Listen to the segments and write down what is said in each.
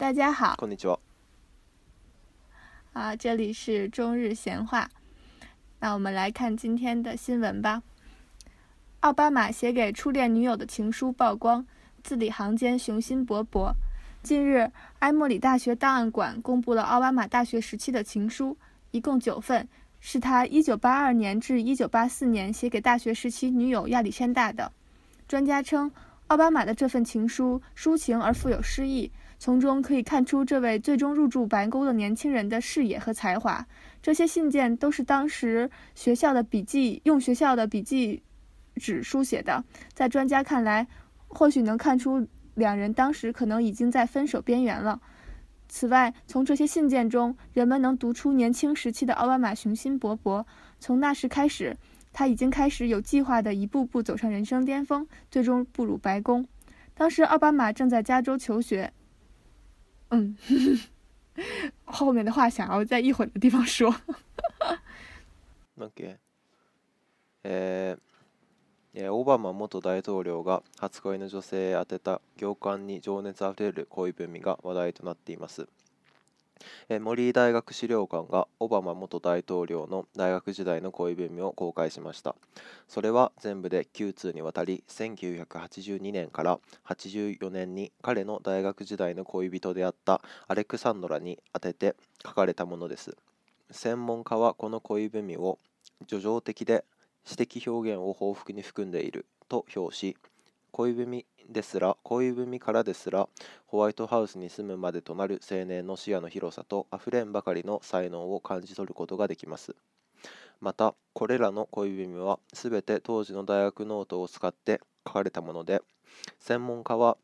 大家好，啊，这里是中日闲话。那我们来看今天的新闻吧。奥巴马写给初恋女友的情书曝光，字里行间雄心勃勃。近日，埃默里大学档案馆公布了奥巴马大学时期的情书，一共九份，是他1982年至1984年写给大学时期女友亚历山大的。专家称，奥巴马的这份情书抒情而富有诗意。从中可以看出，这位最终入住白宫的年轻人的视野和才华。这些信件都是当时学校的笔记，用学校的笔记纸书写的。在专家看来，或许能看出两人当时可能已经在分手边缘了。此外，从这些信件中，人们能读出年轻时期的奥巴马雄心勃勃。从那时开始，他已经开始有计划地一步步走上人生巅峰，最终步入白宫。当时，奥巴马正在加州求学。嗯，后面的话想要在一会的地方说。OK。オバマ元大統領が初恋の女性へ宛てた行間に情熱あふれる恋文が話題となっています。森井大学資料館がオバマ元大統領の大学時代の恋文を公開しましたそれは全部で9通にわたり1982年から84年に彼の大学時代の恋人であったアレクサンドラに宛てて書かれたものです専門家はこの恋文を叙情的で詩的表現を報復に含んでいると評し恋文ですら恋文からですらホワイトハウスに住むまでとなる青年の視野の広さとあふれんばかりの才能を感じ取ることができますまたこれらの恋文は全て当時の大学ノートを使って書かれたもので専門家は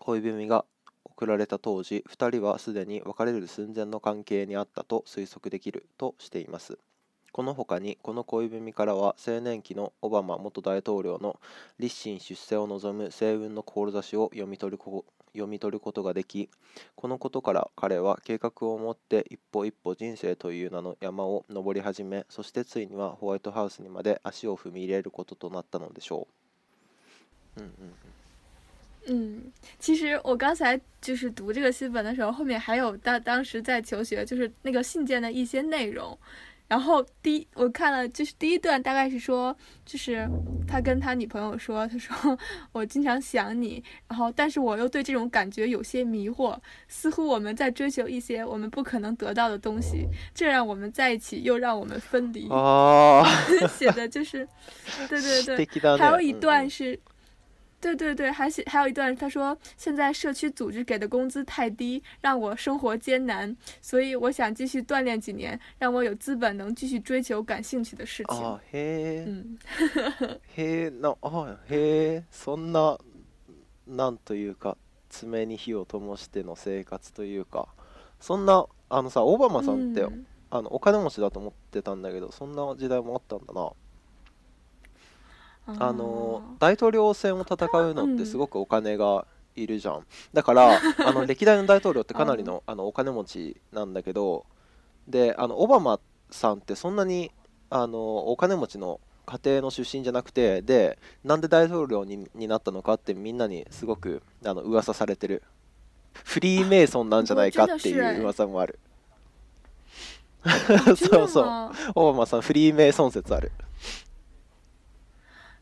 恋文が送られた当時2人はすでに別れる寸前の関係にあったと推測できるとしていますこの他にこの恋文からは青年期のオバマ元大統領の立身出世を望む星雲の志を読み取る読み取ることができこのことから彼は計画を持って一歩一歩人生という名の山を登り始めそしてついにはホワイトハウスにまで足を踏み入れることとなったのでしょう。うんうんうん嗯，其实我刚才就是读这个新闻的时候，后面还有当当时在求学，就是那个信件的一些内容，然后第一我看了就是第一段大概是说就是他跟他女朋友说他说我经常想你然后但是我又对这种感觉有些迷惑似乎我们在追求一些我们不可能得到的东西这让我们在一起又让我们分离哦 写的就是对对对 还有一段是。对对对，还写还有一段，他说现在社区组织给的工资太低，让我生活艰难，所以我想继续锻炼几年，让我有资本能继续追求感兴趣的事情。嗯，嘿，那啊嘿，そんななんというか爪に火を灯しての生活というか、そんなあのさオバマさんってあのお金持ちだと思ってたんだけど、そんな時代もあったんだな。あの大統領選を戦うのってすごくお金がいるじゃん、だから あの歴代の大統領ってかなりのあのお金持ちなんだけどであのオバマさんってそんなにあのお金持ちの家庭の出身じゃなくてでなんで大統領にになったのかってみんなにすごくあの噂されてるフリーメイソンなんじゃないかっていう噂もある そうそうオバマさんフリーメイソン説ある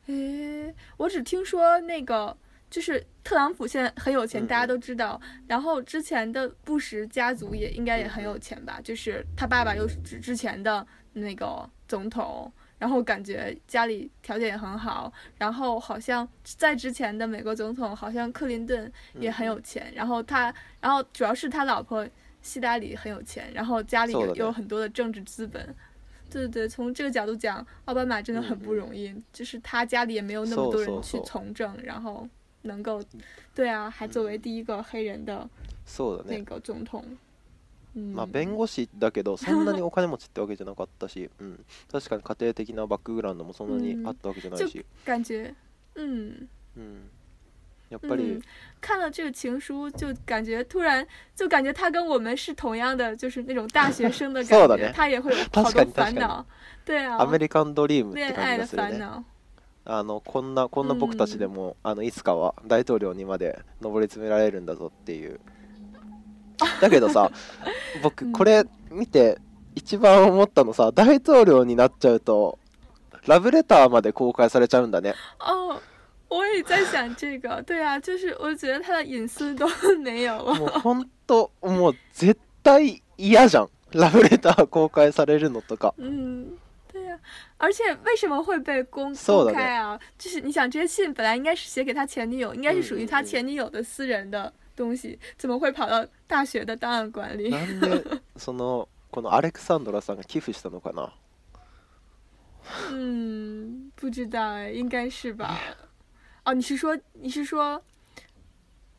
诶，我只听说那个，就是特朗普现在很有钱，大家都知道。然后之前的布什家族也应该也很有钱吧？就是他爸爸又是之前的那个总统，然后感觉家里条件也很好。然后好像在之前的美国总统，好像克林顿也很有钱。然后他，然后主要是他老婆希拉里很有钱，然后家里有很多的政治资本。对对，从这个角度讲，奥巴马真的很不容易，就是他家里也没有那么多人去从政，然后能够，对啊，还作为第一个黑人的那个总统。まあ弁護士だけど、そんなにお金持ちってわけじゃなかったし、確かに家庭的なバックグラウンドもそんなにあったわけじゃないし。就感觉，嗯。やっぱり、嗯、看了这个情书，就感觉突然就感觉他跟我们是同样的，就是那种大学生的感觉，他也会有 好多烦恼。对啊，アメリカンドリームって感じですよね。あのこんなこんな僕たちでも、あのいつかは大統領にまで上り詰められるんだぞっていう。だけどさ、僕これ見て一番思ったのさ、大統領になっちゃうとラブレターまで公開されちゃうんだね。あ。我也在想这个，对啊，就是我觉得他的隐私都 没有了。もう本当もう絶対じゃんラブレター公開されるのとか。嗯，对呀，而且为什么会被公开啊？就是你想，这些信本来应该是写给他前女友，应该是属于他前女友的私人的东西，怎么会跑到大学的档案馆里？なんで そのこのアレクサンドラさんが寄付したのかな？嗯，不知道哎，应该是吧。哦，你是说，你是说，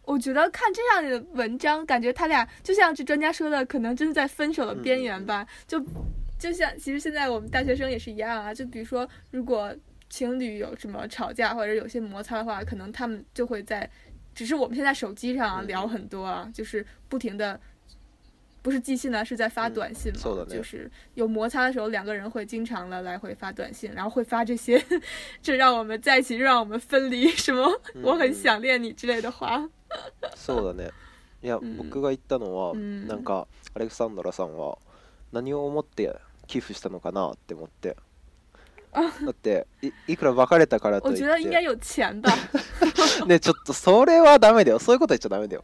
我觉得看这样的文章，感觉他俩就像这专家说的，可能真的在分手的边缘吧。就就像其实现在我们大学生也是一样啊。就比如说，如果情侣有什么吵架或者有些摩擦的话，可能他们就会在，只是我们现在手机上聊很多啊，就是不停的。不是寄信呢，是在发短信嘛。就是有摩擦的时候，两个人会经常的来回发短信，然后会发这些“这让我们在一起，让我们分离”什么“ 我很想念你”之类的话。そうだね。いや、僕が言ったのは、なんかアレクサンドラさんは何を思って寄付したのかなって思って。だっていくら別れたからといって。我觉得应该有钱的。ね、ちょっとそれはダメだよ。そういうこと言っちゃダメだよ。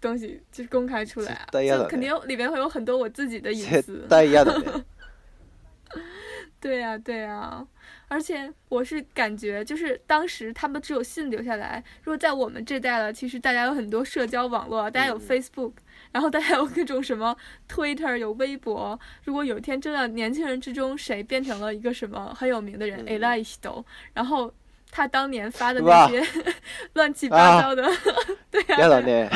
东西就是公开出来，啊，就肯定里面会有很多我自己的隐私。对呀对呀，而且我是感觉，就是当时他们只有信留下来。如果在我们这代了，其实大家有很多社交网络，大家有 Facebook，然后大家有各种什么 Twitter，有微博。如果有一天真的年轻人之中谁变成了一个什么很有名的人，哎呀，一 e 然后。他当年发的那些乱七八糟的，对啊对啊，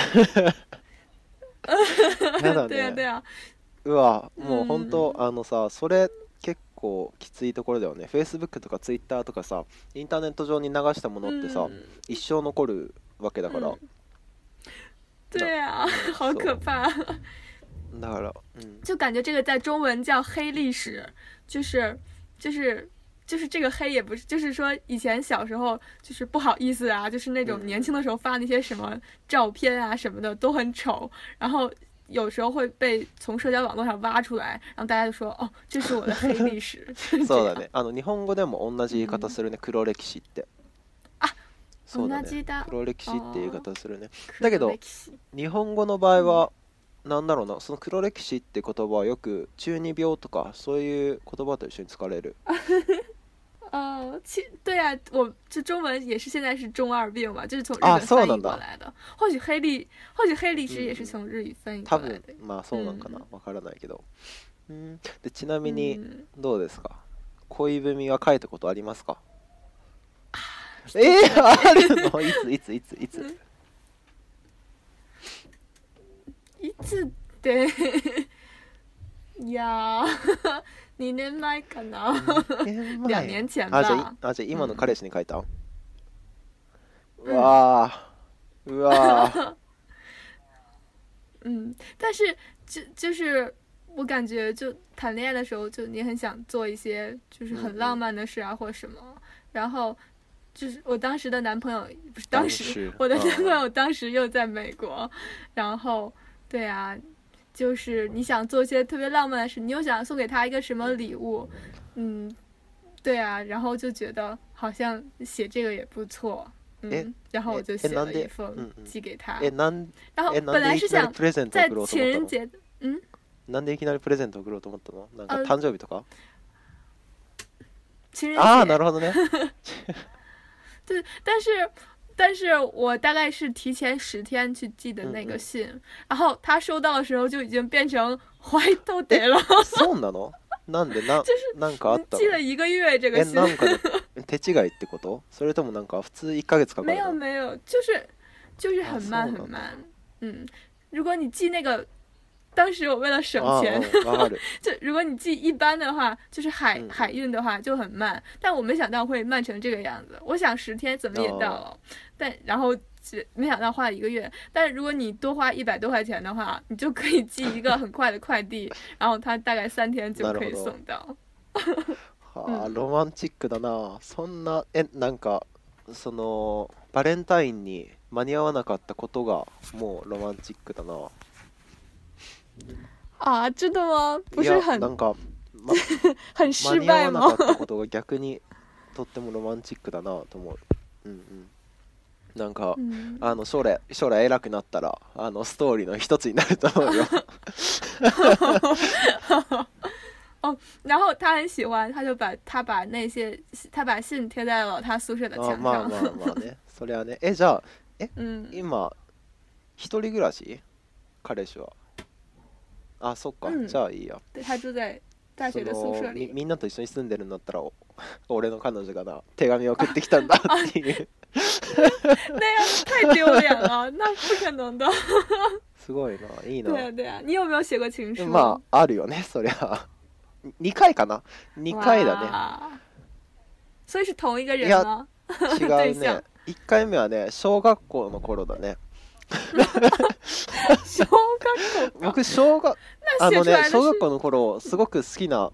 那肯定，那肯定，哇，もう本当あのさ、それ結構きついところだよね。f a c e b o o とか t w i t t とかさ、インターネット上に流したものってさ、一生残るわけだから。对啊，好可怕。だから，就感觉这个在中文叫黑历史，就是就是。就是这个黑也不是，就是说以前小时候就是不好意思啊，就是那种年轻的时候发那些什么照片啊什么的都很丑，然后有时候会被从社交网络上挖出来，然后大家就说哦，这是我的黑历史。そうだね。あの日本語でも同じするね。黒歴史って。そうだね。黒歴史って言い方するね。だけど日本語の場合はなんだろうなその黒歴史って言葉はよく中二病とかそういう言葉と一緒に使われるあち对呀、啊，我就中文也是现在是中二病嘛，就是从日本翻译过来的。或许黑历，或许黑历史也是从日语翻译过来的。うん、まあそうなんかな、わ、からないけど。うん。でちなみにどうですか、恋文は書いたことありますか？えー、あるの？いついついついつ？一次对呀，两年迈可能两年前吧。阿哲今の彼氏に書いた。うわ、うわ。嗯，但是就就是我感觉就谈恋爱的时候，就你很想做一些就是很浪漫的事啊，或什么。然后就是我当时的男朋友不是当时我的男朋友当时又在美国，然后。对啊，就是你想做一些特别浪漫的事，你又想送给他一个什么礼物，嗯，对啊，然后就觉得好像写这个也不错，嗯，然后我就写了一封寄给他，然后本来是想在情人节，嗯，なんでいきなりプレゼントくうと思ったの？なんか誕生日とか？なるほどね。对，但是。但是我大概是提前十天去寄的那个信，然后他收到的时候就已经变成 w h i 了。送的呢？なんで なん？就是，なんかあった。寄了一个月这个信。えなんか 手違いってこと？それともなんか普通一ヶ月かかる？没有没有，就是，就是很慢很慢。嗯，如果你寄那个。当时我为了省钱，就如果你寄一般的话，就是海海运的话就很慢，但我没想到会慢成这个样子。我想十天怎么也到了，但然后没想到花了一个月。但如果你多花一百多块钱的话，你就可以寄一个很快的快递，然后它大概三天就可以送到。だ な。そんなえなんかそのバレンタインに間に合わなかったことがもうだな。啊，真的吗？不い是や很なんか、ま、很 間失敗わなかったことが逆にとってもロマンチックだなと思う。うんうん、なんか、嗯，あの将来将来偉くなったらあのストーリーの一つになると思うよ。哦，然后他很喜欢，他就把他把那些他把信贴在了他宿舍的あ墙まあまあまあね、それはね。え、じゃあ、嗯，今、一人暮らし彼氏は。あそっか、うん、じゃあいいやで他住在大学的宿舍里みんなと一緒に住んでるんだったら俺の彼女がな手紙を送ってきたんだ っていう那样太丢脸了，那不可能的。すごいな、いいな。对对你有没有写过情书？まああるよね、そりゃ。二回かな、二回だね。所以是同一个人吗？違うね。一回目はね、小学校の頃だね。小学校か僕小学あのね小学校の頃すごく好きな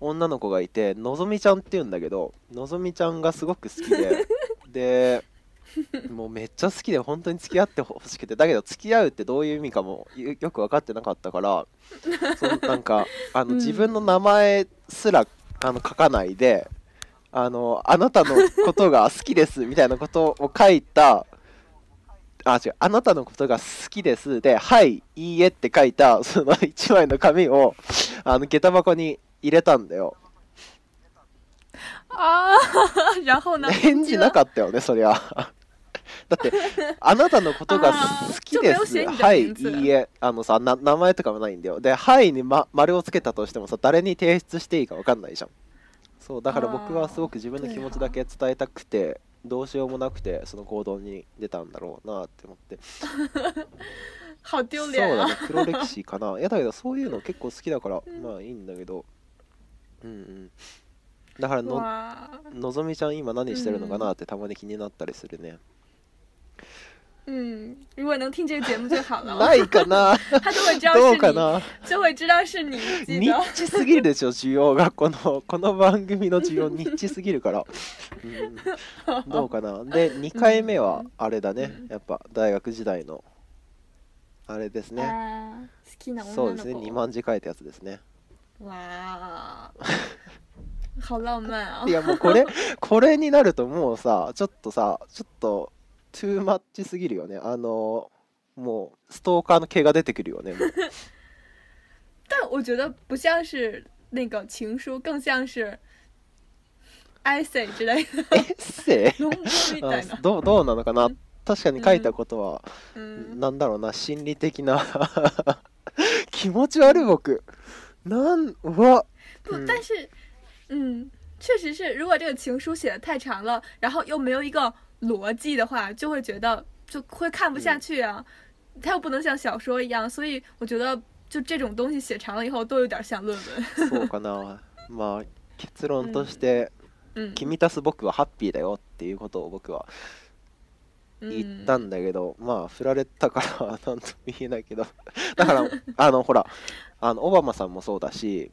女の子がいてのぞみちゃんっていうんだけどのぞみちゃんがすごく好きで でもうめっちゃ好きで本当に付き合ってほしくてだけど付き合うってどういう意味かもよく分かってなかったからそのなんか あの、自分の名前すらあの書かないであのあなたのことが好きですみたいなことを書いたあ、違う、あなたのことが好きですで、はい、いいえって書いた、その1枚の紙を、あの、下駄箱に入れたんだよ。ああ、然后呢返事なかったよね、そりゃ。だって、あなたのことが好きですはい、いいえ。あのさ名前とかもないんだよ。で、はいに、ま、丸をつけたとしてもさ、誰に提出していいかわかんないじゃん。そう、だから僕はすごく自分の気持ちだけ伝えたくて、どうしようもなくてその行動に出たんだろうなって思って そうだね黒歴史かな いやだけどそういうの結構好きだから、まあいいんだけどうんうんだからののぞみちゃん今何してるのかなってたまに気になったりするね、嗯，如果能听这个节目就好了。ないかな。他就会知道是你，就会知道是你。ニッチすぎるでしょ、需要がこのこの番組の需要ニッチすぎるから。うん、どうかな。で2回目はあれだね、やっぱ大学時代のあれですね。好きな女の子。そうですね、二万字書いたやつですね。わー。好浪漫あ。いやもうこれこれになるともうさ、ちょっとさ、ちょっと。トゥーマッチすぎるよねあのもうストーカーの毛が出てくるよね 但我觉得不像是那个情书，更像是 essay 之类的。essay いな。どどうなのかな。確かに書いたことは、何だろうな心理的な 気持ち悪い僕。なんわ。不，但是，嗯，确实是，如果这个情书写的太长了，然后又没有一个逻辑的话，就会觉得就会看不下去啊，他又不能像小说一样，所以我觉得就这种东西写长了以后都有点像论文。そうかなまあ結論として君たち僕はハッピーだよっていうことを僕は言ったんだけどまあ振られたからなんと見えないけどだからあのほらあのオバマさんもそうだし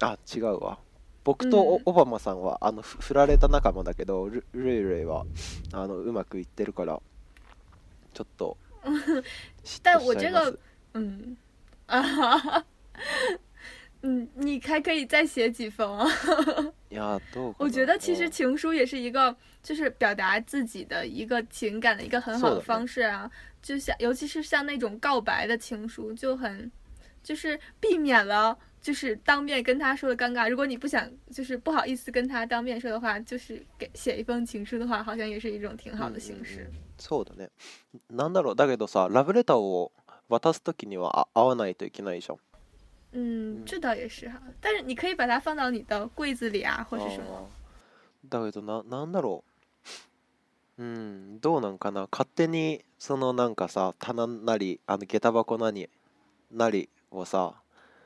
あ違うわ。僕とオバマさんはあの振られた仲間だけどルルイレイはあのうまくいってるからちょっと 嫉妬しちゃいます嗯，啊，嗯，你还可以再写几封啊。呀，都。我觉得其实情书也是一个，就是表达自己的一个情感的一个很好的方式啊。就像，尤其是像那种告白的情书，就很，就是避免了就是当面跟他说的尴尬，如果你不想，就是不好意思跟他当面说的话，就是给写一封情书的话，好像也是一种挺好的形式。そうだね。なんだろう。だけどさ、ラブレターを渡すときにはあ会わないといけないじゃん。嗯，这倒也是哈，但是你可以把它放到你的柜子里啊，或是什么。だけどななんだろう。うん。どうなんかな。勝手にそのなんかさ棚なりあの下駄箱なになりをさ。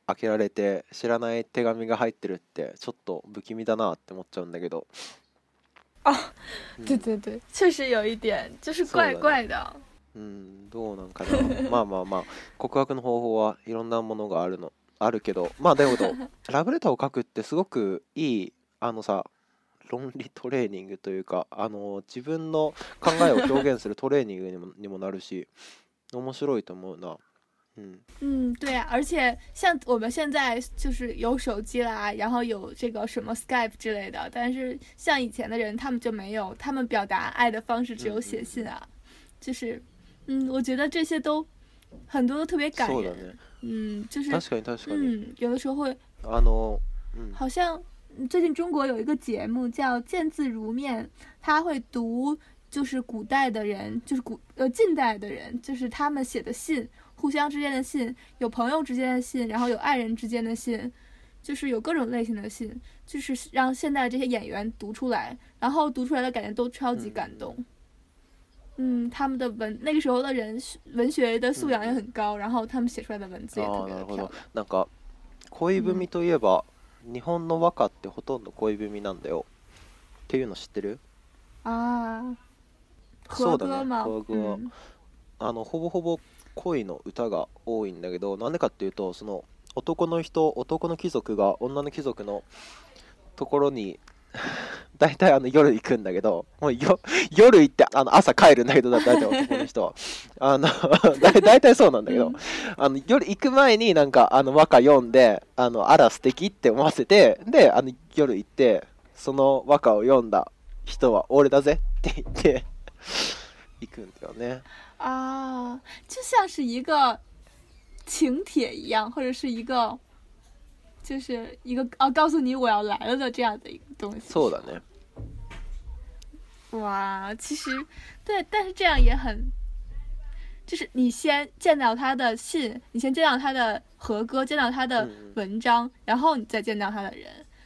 開けられて知らない手紙が入ってるってちょっと不気味だなって思っちゃうんだけどあ、うん、对对对确实有一点就是怪怪的、ね、うんどうなんかな まあまあまあ告白の方法はいろんなものがあるのあるけどまあだけど ラブレターを書くってすごくいいあのさ論理トレーニングというかあの自分の考えを表現するトレーニングにもにもなるし面白いと思うな嗯嗯，对呀，而且像我们现在就是有手机啦，然后有这个什么 Skype 之类的，但是像以前的人，他们就没有，他们表达爱的方式只有写信啊，就是，嗯，我觉得这些都很多都特别感人，嗯，就是，嗯，有的时候会，啊，诺，嗯，好像最近中国有一个节目叫《见字如面》，他会读就是古代的人，就是古呃近代的人，就是他们写的信。互相之间的信，有朋友之间的信，然后有爱人之间的信，就是有各种类型的信，就是让现在这些演员读出来，然后读出来的感觉都超级感动。嗯，他们的文那个时候的人文学的素养也很高，然后他们写出来的文字也特别好。啊，那个，古文といえば、日本の和歌ってほとんど文なんだよ。っていうの知ってる？啊，和歌嘛，和歌、あのほぼほぼ。恋の歌が多いんだけどなんでかっていうとその男の人男の貴族が女の貴族のところに 大体あの夜行くんだけど、もうよ夜行ってあの朝帰るんだけど、大体男の人は。あの 大体そうなんだけど、あの夜行く前になんかあの和歌読んで、あのあら素敵って思わせて、で、あの夜行って、その和歌を読んだ人は俺だぜって言って行くんだよね。啊，就像是一个请帖一样，或者是一个，就是一个哦，告诉你我要来了的这样的一个东西。そうだね。哇，其实对，但是这样也很，就是你先见到他的信，你先见到他的和歌，见到他的文章，然后你再见到他的人。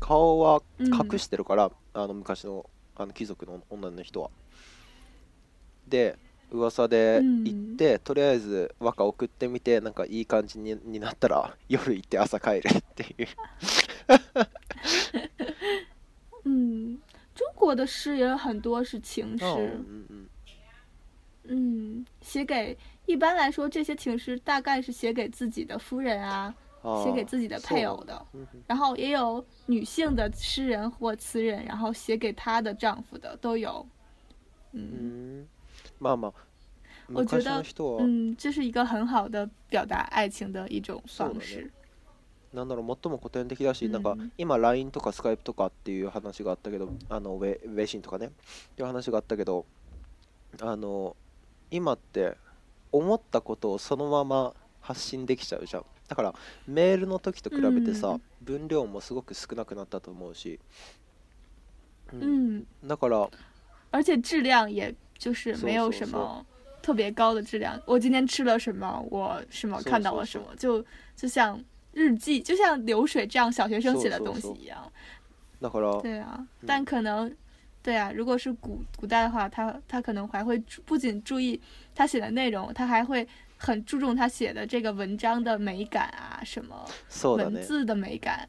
顔は隠してるから、あの昔のあの貴族の女の人は。で噂で行って、とりあえず和歌送ってみてなんかいい感じにになったら 夜行って朝帰るっていう嗯，中国的诗也很多是情诗。嗯嗯嗯，写给一般来说，这些情诗大概是写给自己的夫人啊，写给自己的配偶的，然后也有女性的诗人或词人，然后写给她的丈夫的都有。嗯，まあまあ。得，嗯，うん、这是一个很好的表达爱情的一种方式。うなんだろう、最も古典的だし、なんか今 LINE とか Skype とかっていう話があったけど、あのウェシンとかね、っていう話があったけど、あの今って思ったことをそのまま発信できちゃうじゃん。だからメールの時と比べてさ、分量もすごく少なくなったと思うし。嗯。だから而且质量也就是没有什么特别高的质量。我今天吃了什么？我什么看到了什么？就就像日记，就像流水这样小学生写的东西一样。だから对啊，但可能对啊，如果是古古代的话，他他可能还会不仅注意他写的内容，他还会。很注重他写的这个文章的美感啊，什么文字的美感、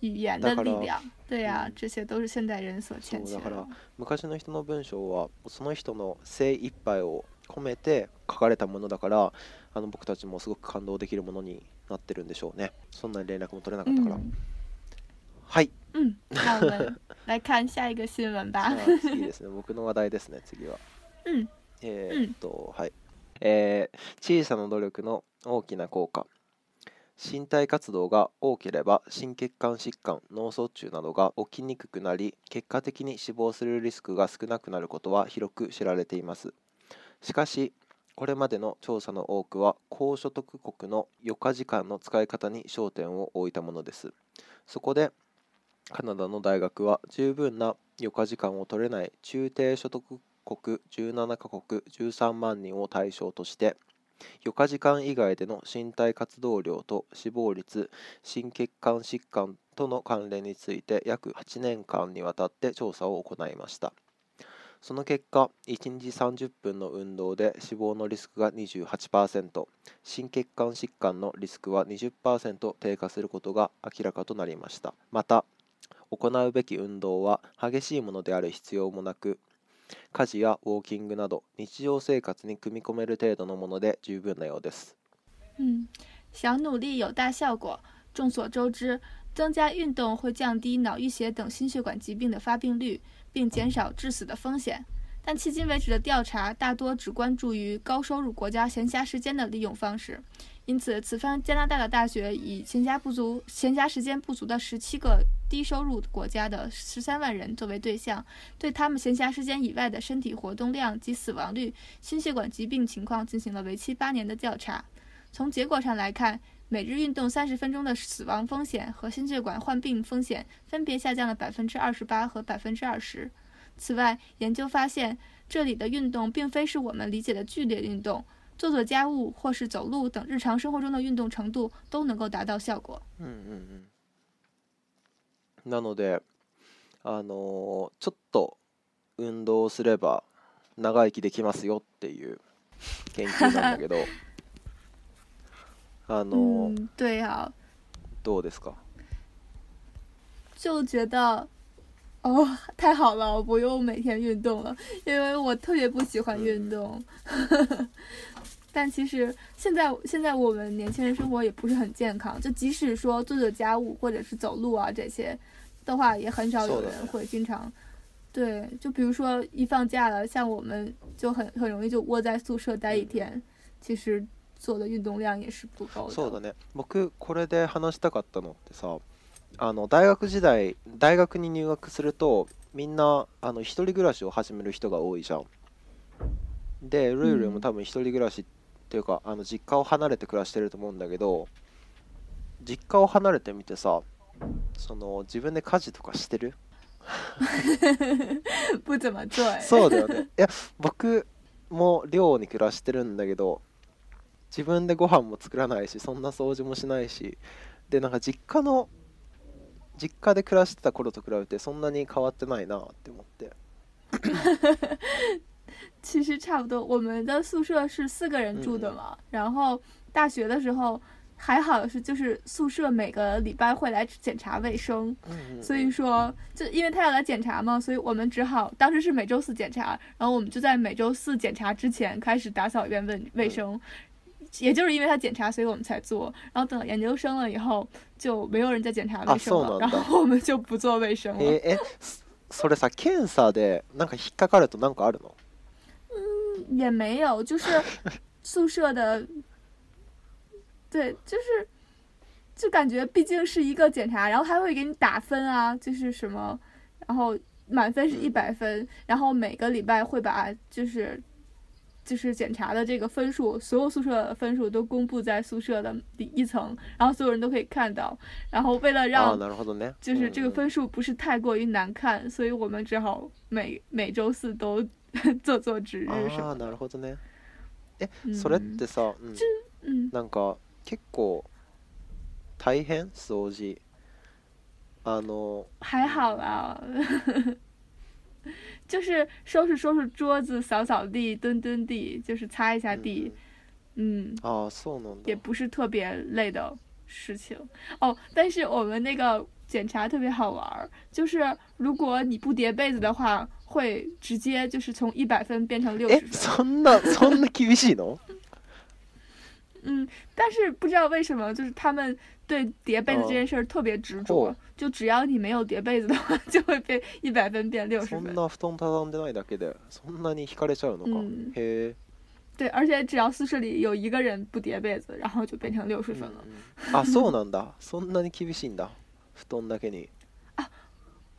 语言的力量，对呀，这些都是现代人所欠缺的。だから昔の人の文章はその人の精一杯を込めて書かれたものだから、あの僕たちもすごく感動できるものになっているでしょうね。そんな連絡も取れなかったから。うん。那我们来看下一个新闻吧。次ですね。僕の話題ですね。次は。うん。えっとはい。えー、小さな努力の大きな効果身体活動が多ければ心血管疾患脳卒中などが起きにくくなり結果的に死亡するリスクが少なくなることは広く知られていますしかしこれまでの調査の多くは高所得国の余暇時間の使い方に焦点を置いたものですそこでカナダの大学は十分な余暇時間を取れない中低所得国17カ国13万人を対象として余暇時間以外での身体活動量と死亡率心血管疾患との関連について約8年間にわたって調査を行いましたその結果1日30分の運動で死亡のリスクが28%心血管疾患のリスクは20%低下することが明らかとなりましたまた行うべき運動は激しいものである必要もなく家事やウォーキングなど日常生活に組み込める程度のもので十分なようです。嗯，小努力有大效果。众所周知，增加运动会降低脑溢血等心血管疾病的发病率，并减少致死的风险。但迄今为止的调查大多只关注于高收入国家闲暇时间的利用方式，因此此番加拿大的大学以闲暇不足、闲暇时间不足的十七个。低收入国家的十三万人作为对象，对他们闲暇时间以外的身体活动量及死亡率、心血管疾病情况进行了为期八年的调查。从结果上来看，每日运动三十分钟的死亡风险和心血管患病风险分别下降了百分之二十八和百分之二十。此外，研究发现，这里的运动并非是我们理解的剧烈运动，做做家务或是走路等日常生活中的运动程度都能够达到效果。嗯嗯嗯。なのであのちょっと運動をすれば長生きできますよっていう研究なんだけど あの、嗯、对啊どうですか就觉得哦，太好了，我不用每天运动了，因为我特别不喜欢运动。但其实现在现在我们年轻人生活也不是很健康，就即使说做做家务或者是走路啊这些的话，也很少有人会经常。对，就比如说一放假了，像我们就很很容易就窝在宿舍待一天，其实做的运动量也是不够的。そうだね。僕これで話したかったのってさ、あの大学時代大学に入学するとみんなあの一人暮らしを始める人が多いじゃん。でルールも多分一人暮らし。っていうかあの実家を離れて暮らしてると思うんだけど実家を離れてみてさその自分で家事とかしてる そうだよねいや僕も寮に暮らしてるんだけど自分でご飯も作らないしそんな掃除もしないしでなんか実家の実家で暮らしてた頃と比べてそんなに変わってないなって思って 其实差不多，我们的宿舍是四个人住的嘛。然后大学的时候，还好是就是宿舍每个礼拜会来检查卫生，所以说就因为他要来检查嘛，所以我们只好当时是每周四检查，然后我们就在每周四检查之前开始打扫一遍卫卫生。也就是因为他检查，所以我们才做。然后等研究生了以后，就没有人再检查卫生了，然后我们就不做卫生了。それさ、検査でなんか引っかかるとなんかあるの？也没有，就是 宿舍的，对，就是，就感觉毕竟是一个检查，然后还会给你打分啊，就是什么，然后满分是一百分，然后每个礼拜会把就是，就是检查的这个分数，所有宿舍的分数都公布在宿舍的第一层，然后所有人都可以看到，然后为了让，就是这个分数不是太过于难看，所以我们只好每每周四都。做做值日。啊，なるほどね。え、それってさ、なんか結構大変？扫地、あの。还好吧，就是收拾收拾桌子、扫扫地、墩墩地，就是擦一下地。嗯。啊，そうなんだ。也不是特别累的事情。哦，但是我们那个检查特别好玩儿，就是如果你不叠被子的话。会直接就是从一百分变成六十。分。そんなそんな厳しいの？嗯，但是不知道为什么，就是他们对叠被子这件事儿特别执着。就只要你没有叠被子的话，就会被一百分变六十。そんな布団畳んでないだけでそんなに引かれちゃうのかへ。对，而且只要宿舍里有一个人不叠被子，然后就变成六十分了。あ、そうなんだ。そんなに厳しいんだ。布団だけに。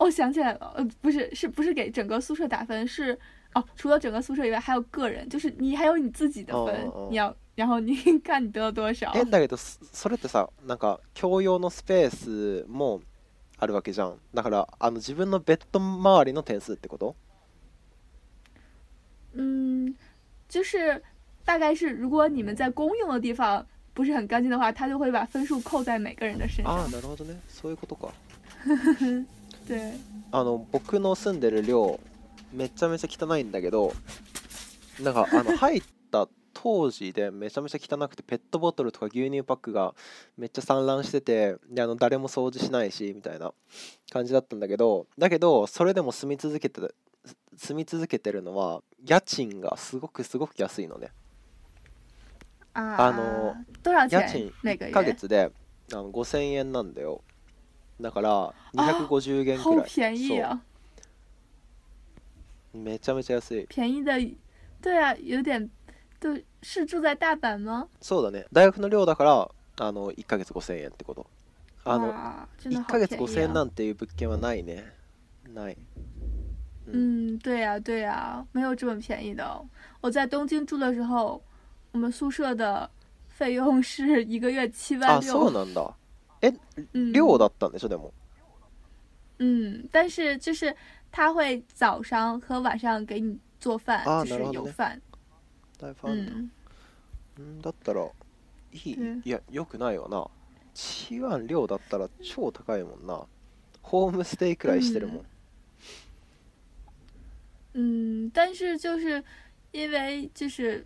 我想起来了，呃，不是，是不是给整个宿舍打分？是，哦，除了整个宿舍以外，还有个人，就是你还有你自己的分，你要，然后你 看你得了多少。えんだけど、それってさ、なんか共用のスペースもあるわけじゃん。だからあの自分のベッド周りの点数ってこと？うん、就是大概是如果你们在公用的地方不是很干净的话，他就会把分数扣在每个人的身上。あ、なるほどね。そういうことか。ってあの僕の住んでる寮めちゃめちゃ汚いんだけどなんかあの入った当時でめちゃめちゃ汚くてペットボトルとか牛乳パックがめっちゃ散乱しててであの誰も掃除しないしみたいな感じだったんだけどだけどそれでも住み続けて住み続けてるのは家賃がすごくすごく安いのね。あの家賃1ヶ月で5000円なんだよ。だから250元くらい。めちゃめちゃ安い。便宜的，对啊，有点，对，是住在大阪吗？そうだね。大学の寮だから、あの1ヶ月5000円ってこと。あの1ヶ月5000円なんていう物件はないね。ない。嗯，对啊，对啊，没有这么便宜的。我在东京住的时候，我们宿舍的费用是一个月七万六。あ、そうなんだ。え、寮だったんでしょ、でも。うん、但是就是他会早上和晚上给你做饭，ああ就うる是有ね。饭。大ファンだ。うんだったら、いい、いや、よくないよな。チワン量だったら超高いもんな。ホームステイくらいしてるもん。嗯，但是就是因为就是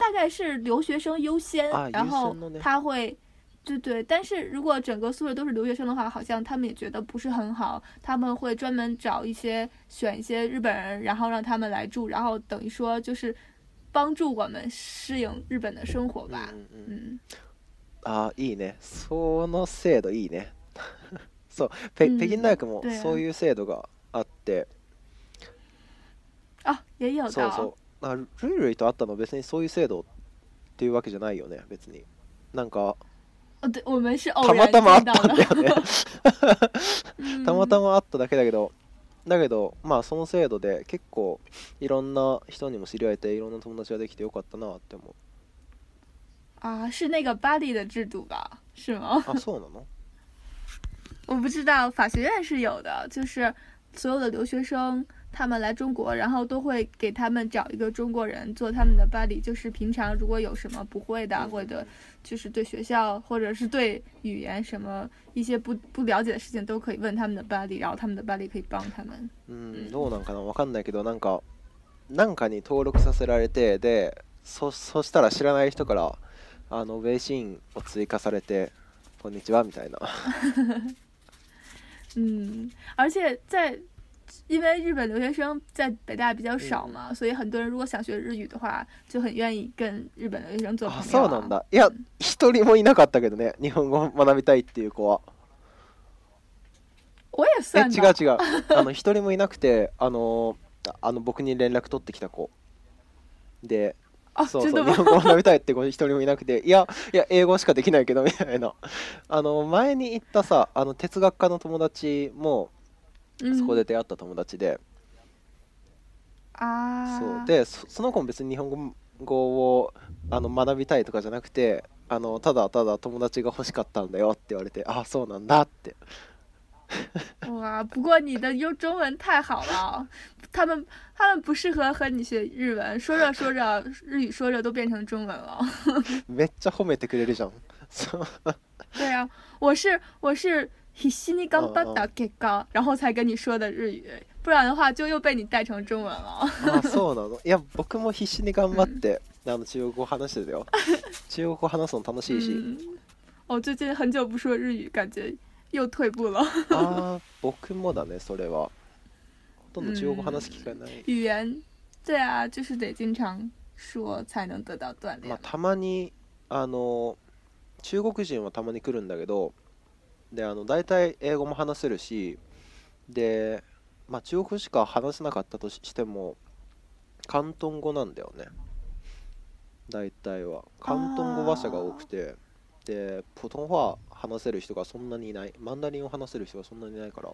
大概是留学生优先，然后他会，对对，但是如果整个宿舍都是留学生的话，好像他们也觉得不是很好，他们会专门找一些选一些日本人，然后让他们来住，然后等于说就是帮助我们适应日本的生活吧。嗯嗯。啊，いいね。その制度いいね。そう、ペ北京大学もそういう制度があって。あ、也有对吧？あルイルイと会ったのは別にそういう制度っていうわけじゃないよね別になんかたまたま会ったんだよね たまたま会っただけだけどだけどまあその制度で結構いろんな人にも知り合えていろんな友達ができてよかったなって思うあ是那个 b u d d 的制度吧？是吗？そうなの？我不知道，法学院是有的，就是所有的留学生，他们来中国，然后都会给他们找一个中国人做他们的 b u 就是平常如果有什么不会的，或者就是对学校或者是对语言什么一些不不了解的事情，都可以问他们的 b u 然后他们的 b u 可以帮他们。嗯，どうなんかのわかんないけどなんかなんかに登録させられてでそそしたら知らない人からあの微信を追加されてこんにちはみたいな。嗯，而且在。因为日本留学生在北大比较少嘛、うん、所以很多人如果想学日语的话，就很愿意跟日本留学生做朋友。そうなんだ。いや、一人もいなかったけどね、日本語学びたいっていう子は。おやさ違う違う。あの一人もいなくて、あのあの僕に連絡取ってきた子で。そうそう日本語を学びたいって子一人もいなくていやいや英語しかできないけどみたいなあの前に行ったさあの哲学科の友達もうん、そこで出会った友達であそうでその子も別に日本語をあの学びたいとかじゃなくてあのただただ友達が欲しかったんだよって言われてああそうなんだって。哇，不过你的用中文太好了，他们他们不适合和你学日文，说着说着日语说着都变成中文了。めっちゃ褒めてくれるじゃん。对啊，我是我是必死に頑張った結果，然后才跟你说的日语，不然的话就又被你带成中文了。そうなの。いや、僕も必死に頑張って、あの中国語話してたよ。中国語話すの楽しいし。我、嗯、最近很久不说日语，感觉又退步了。僕もだね、それは。ほとんど中国語話す機会ない。语言，对啊，就是得经常说才能得到锻炼。まあ、たまにあの中国人はたまに来るんだけど。であの大体英語も話せるしで、まあ、中国しか話せなかったとしても広東語なんだよね大体は広東語話者が多くてで普通話話せる人がそんなにいないマンダリンを話せる人がそんなにいないからへ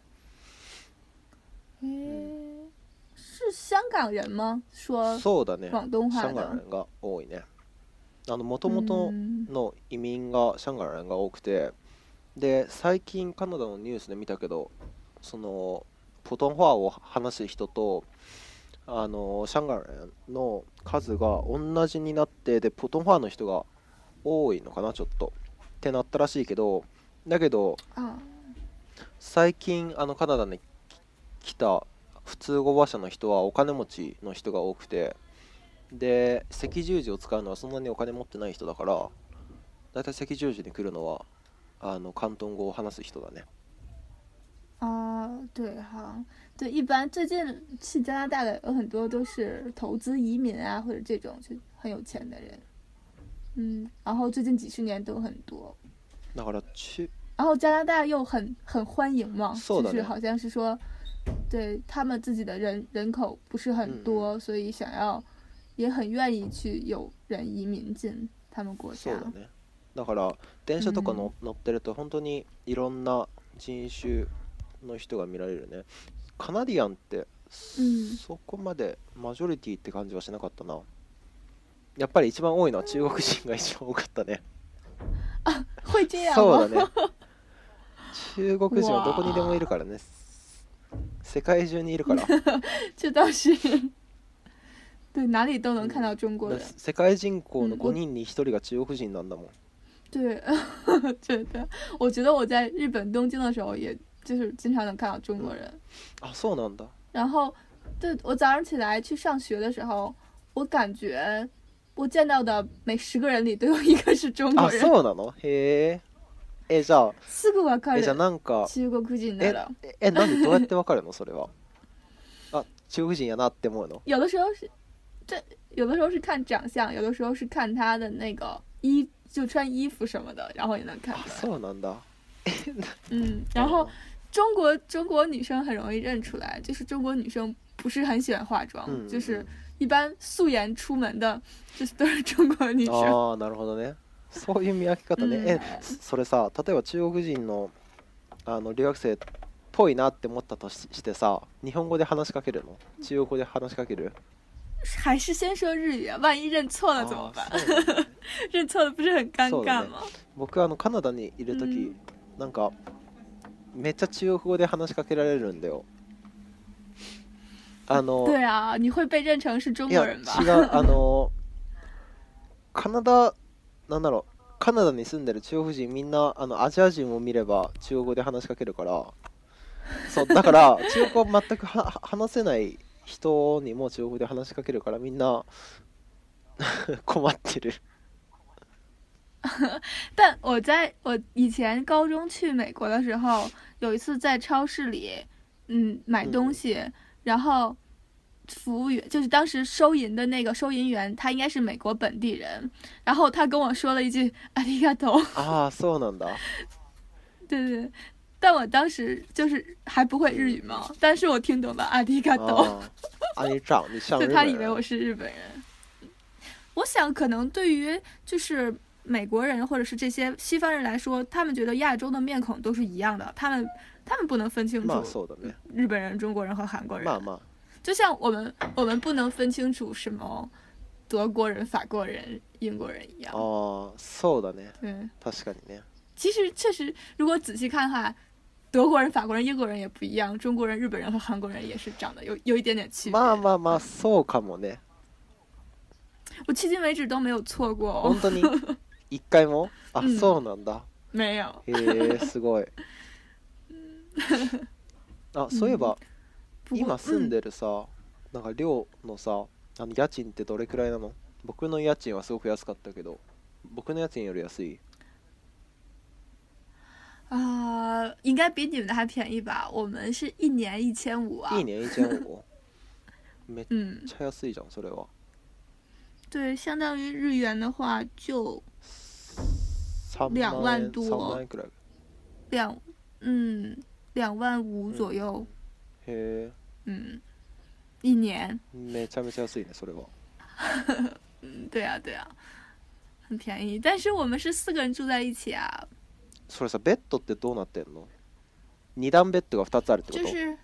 え、うん、是香港人吗说そうだね香港人が多いねあのもともとの移民が香港人が多くて、で最近カナダのニュースで見たけどそのポトンファーを話す人とあのシャンガンの数が同じになってでポトンファーの人が多いのかなちょっとってなったらしいけどだけど最近あのカナダに来た普通語話者の人はお金持ちの人が多くてで赤十字を使うのはそんなにお金持ってない人だからだいたい赤十字に来るのは啊，那東語を話す人，ああ、对，哈，对，一般，最近去加拿大，的，有很多，都是投资移民啊，或者这种，就很有钱的人，嗯，然后最近几十年都很多，然后，去，然后加拿大又很，很欢迎嘛，就是好像是说，对他们自己的人，人口不是很多，所以想要，也很愿意去有人移民进他们国家。だから電車とかの、うん、乗ってると本当にいろんな人種の人が見られるねカナディアンってそこまでマジョリティって感じはしなかったなやっぱり一番多いのは中国人が一番多かったね、うん、あホイチそうだね中国人はどこにでもいるからね世界中にいるから这倒是对哪里都能看到中国人世界人口の5人に1人が中国人なんだもん、うん对，对对，我觉得我在日本东京的时候，也就是经常能看到中国人。啊，そうなんだ。然后，对，我早上起来去上学的时候，我感觉我见到的每十个人里都有一个是中国人。啊，そうなの？へ え。えじゃあ。すぐわかる。えじゃなんか中国人なら。え、なんでどうやってわかるの？それは。あ、中国人やなって思うの？有的时候是，这有的时候是看长相，有的时候是看他的那个衣。就穿衣服什么的，然后也能看。这么难的？嗯，然后中国中国女生很容易认出来，就是中国女生不是很喜欢化妆，就是一般素颜出门的，就是都是中国女生。哦，なるほどね。そういう見方ね。え、それさ、例えば中国人のあの留学生っぽいなって思ったとしてさ、日本語で話しかけるの？中国で話しかける？还是先说日语、啊，万一认错了怎么办？认错了不是很尴尬吗？僕あのカナダにいる時、うなんかめっちゃ中国語で話しかけられるんだよ。あの。对啊，你会被认成是中国人吧？違うあのカナダなんだろう。カナダに住んでる中国人みんなあのアジア人を見れば中国語で話しかけるからそうだから中国語全く話せない人にも中国で話しかけるからみんな 困ってる。但我在我以前高中去美国的时候，有一次在超市里，嗯，买东西，然后服务员就是当时收银的那个收银员，他应该是美国本地人，然后他跟我说了一句阿里 i g 啊 s o o n d 对对。但我当时就是还不会日语嘛，但是我听懂了阿迪卡多，阿你长得像，就他以为我是日本人。我想可能对于就是美国人或者是这些西方人来说，他们觉得亚洲的面孔都是一样的，他们他们不能分清楚，日本人、中国人和韩国人，就像我们我们不能分清楚什么德国人、法国人、英国人一样。哦，そうだね。对，確かにね。其实确实，如果仔细看哈。德国人、法国人、英国人也不一样，中国人、日本人和韓国人也是長得有有一點點區別。まあまあまあ、そうかもね。我迄今為止都沒有錯過、哦。本當に一回も？あ、嗯、そうなんだ。沒有。へえ、すごい。あ、そういえば、う今住んでるさ、なんか寮のさ、あの家賃ってどれくらいなの？僕の家賃はすごく安かったけど、僕の家賃より安い。啊，应该比你们的还便宜吧？我们是一年一千五啊。一年一千五，嗯，差要四张，是对，相当于日元的话就两万多，两嗯两万五左右。嘿。嗯，一年。嗯，对呀，对呀，很便宜。但是我们是四个人住在一起啊。それさベッドってどうなってんの二段ベッドが2つあるってこと就是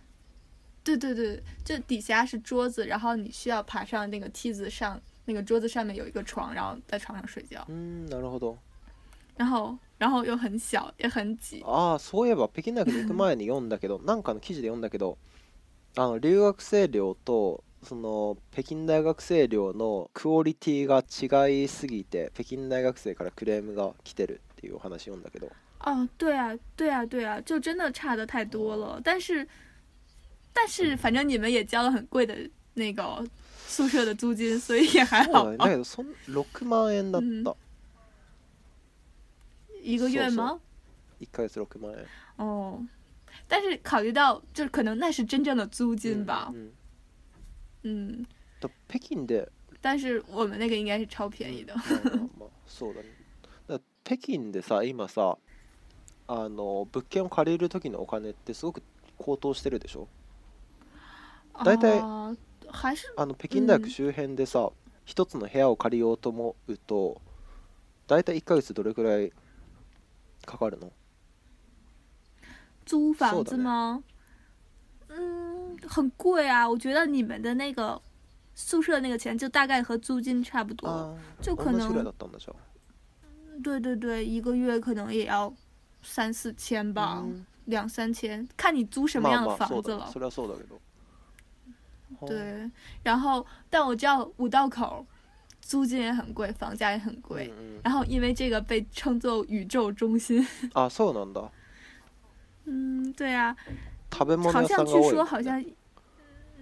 对对对，就底下是桌子，然后你需要爬上那个梯子上，那个桌子上面有一个床，然后在床上睡觉。なるほど。然后，然后又很小，也很挤。ああ、そういえば北京大学に行く前に読んだけど、なんかの記事で読んだけど、あの留学生寮とその北京大学生寮のクオリティが違いすぎて、北京大学生からクレームが来てるっていうお話読んだけど。哦，对啊，对啊，对啊，就真的差的太多了。但是，但是，反正你们也交了很贵的那个宿舍的租金，所以也还好。奈何そ六万円だった。一个月吗？一ヶ月六万円。哦，但是考虑到，就可能那是真正的租金吧。嗯。だ北京で。但是我们那个应该是超便宜的。そうだね。だ北京でさ、今さ。あの物件を借りる時のお金ってすごく高騰してるでしょ大体あの北京大学周辺でさ一つの部屋を借りようと思うと大体1ヶ月どれくらいかかるの租そ房う子ん。う吗？嗯，很贵啊，我觉得你们的那个宿舍那个钱就大概和租金差不多，う就う可うん。うん。うん。能ん。うんだじゃあ对对对，一个月可能也要三四千吧，两三千，看你租什么样的房子了。对，然后，但我知道五道口租金也很贵，房价也很贵。然后，因为这个被称作宇宙中心。啊，そうなんだ。嗯，对啊。好像据说好像，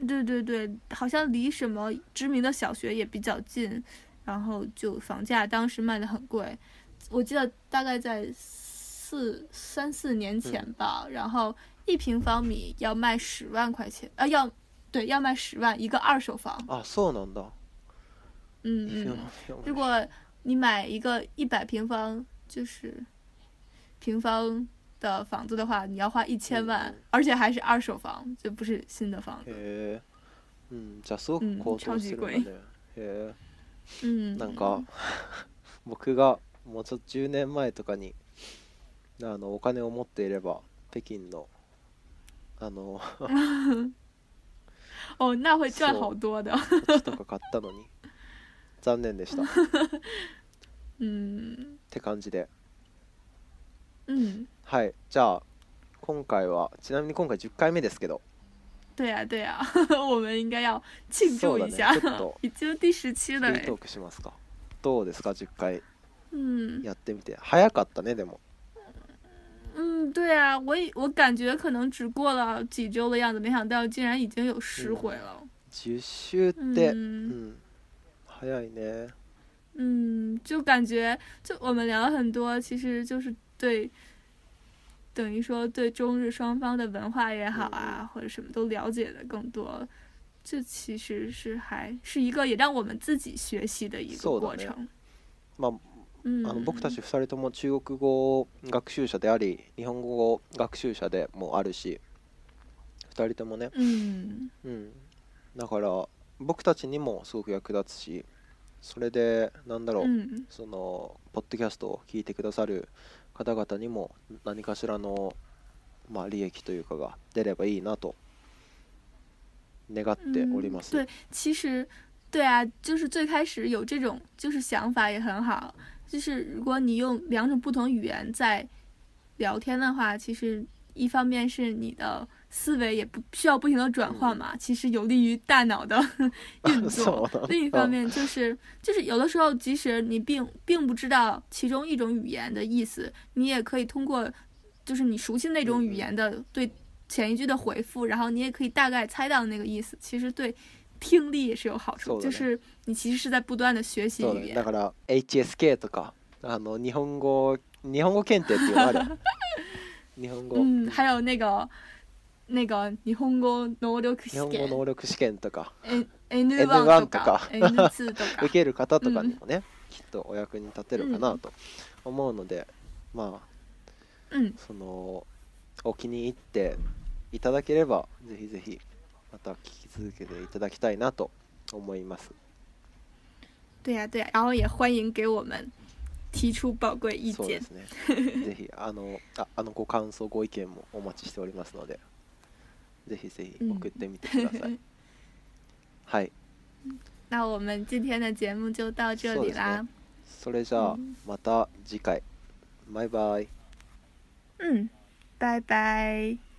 对对对，好像离什么知名的小学也比较近。然后就房价当时卖的很贵，我记得大概在。四三四年前吧，然后一平方米要卖十万块钱啊，要对要卖十万一个二手房啊，送能到，嗯嗯，如果你买一个一百平方就是平方的房子的话，你要花一千万，而且还是二手房，就不是新的房子，嗯，假送，嗯，超级贵，嗯，なんか僕がもうちょっと十年前とかに。あのお金を持っていれば北京のあの哦，那会赚好多的。土地とか買ったのに残念でした。うん。って感じで。うん。はい。じゃあ今回はちなみに今回10回目ですけど。对呀、啊、对呀、啊，我们应该要庆祝一下。ね、第十期了。トークしますか。どうですか10回。やってみて早かったねでも。对啊，我我感觉可能只过了几周的样子，没想到竟然已经有十回了。嗯，还有一年。嗯，就感觉就我们聊了很多，其实就是对，等于说对中日双方的文化也好啊，或者什么都了解的更多。这其实是还是一个也让我们自己学习的一个过程。あの僕たち2人とも中国語学習者であり日本語学習者でもあるし2人ともね、うん、うん、だから僕たちにもすごく役立つしそれでなんだろう、うん、そのポッドキャストを聞いてくださる方々にも何かしらの、まあ、利益というかが出ればいいなと願っております。嗯、对，其实对啊，就是最开始有这种就是想法也很好，就是如果你用两种不同语言在聊天的话，其实一方面是你的思维也不需要不停的转换嘛，其实有利于大脑的 运作。另一方面就是就是有的时候，即使你并并不知道其中一种语言的意思，你也可以通过就是你熟悉那种语言的对前一句的回复，然后你也可以大概猜到那个意思。其实对。听力也是有好处、就是你其实是在不断的学习语言。だから HSK とかあの日本語日本語検定っていうのある。日本語。嗯，还有那个那个日本語能力試験。日本語能力試験とか。N1 とか N2 とか受ける方とかにもね、きっとお役に立てるかなと思うので、まあ、そのお気に入っていただければぜひぜひ。また聞き続けていただきたいなと思います。对呀、啊、对呀、啊，然后也欢迎给我们提出宝贵意うですね。ぜひあのああのご感想ご意見もお待ちしておりますので、ぜひぜひ送ってみてください。はい。那我们今天的节目就到这里啦。そ、れじゃあまた次回。バイバイ。うん。バイバイ。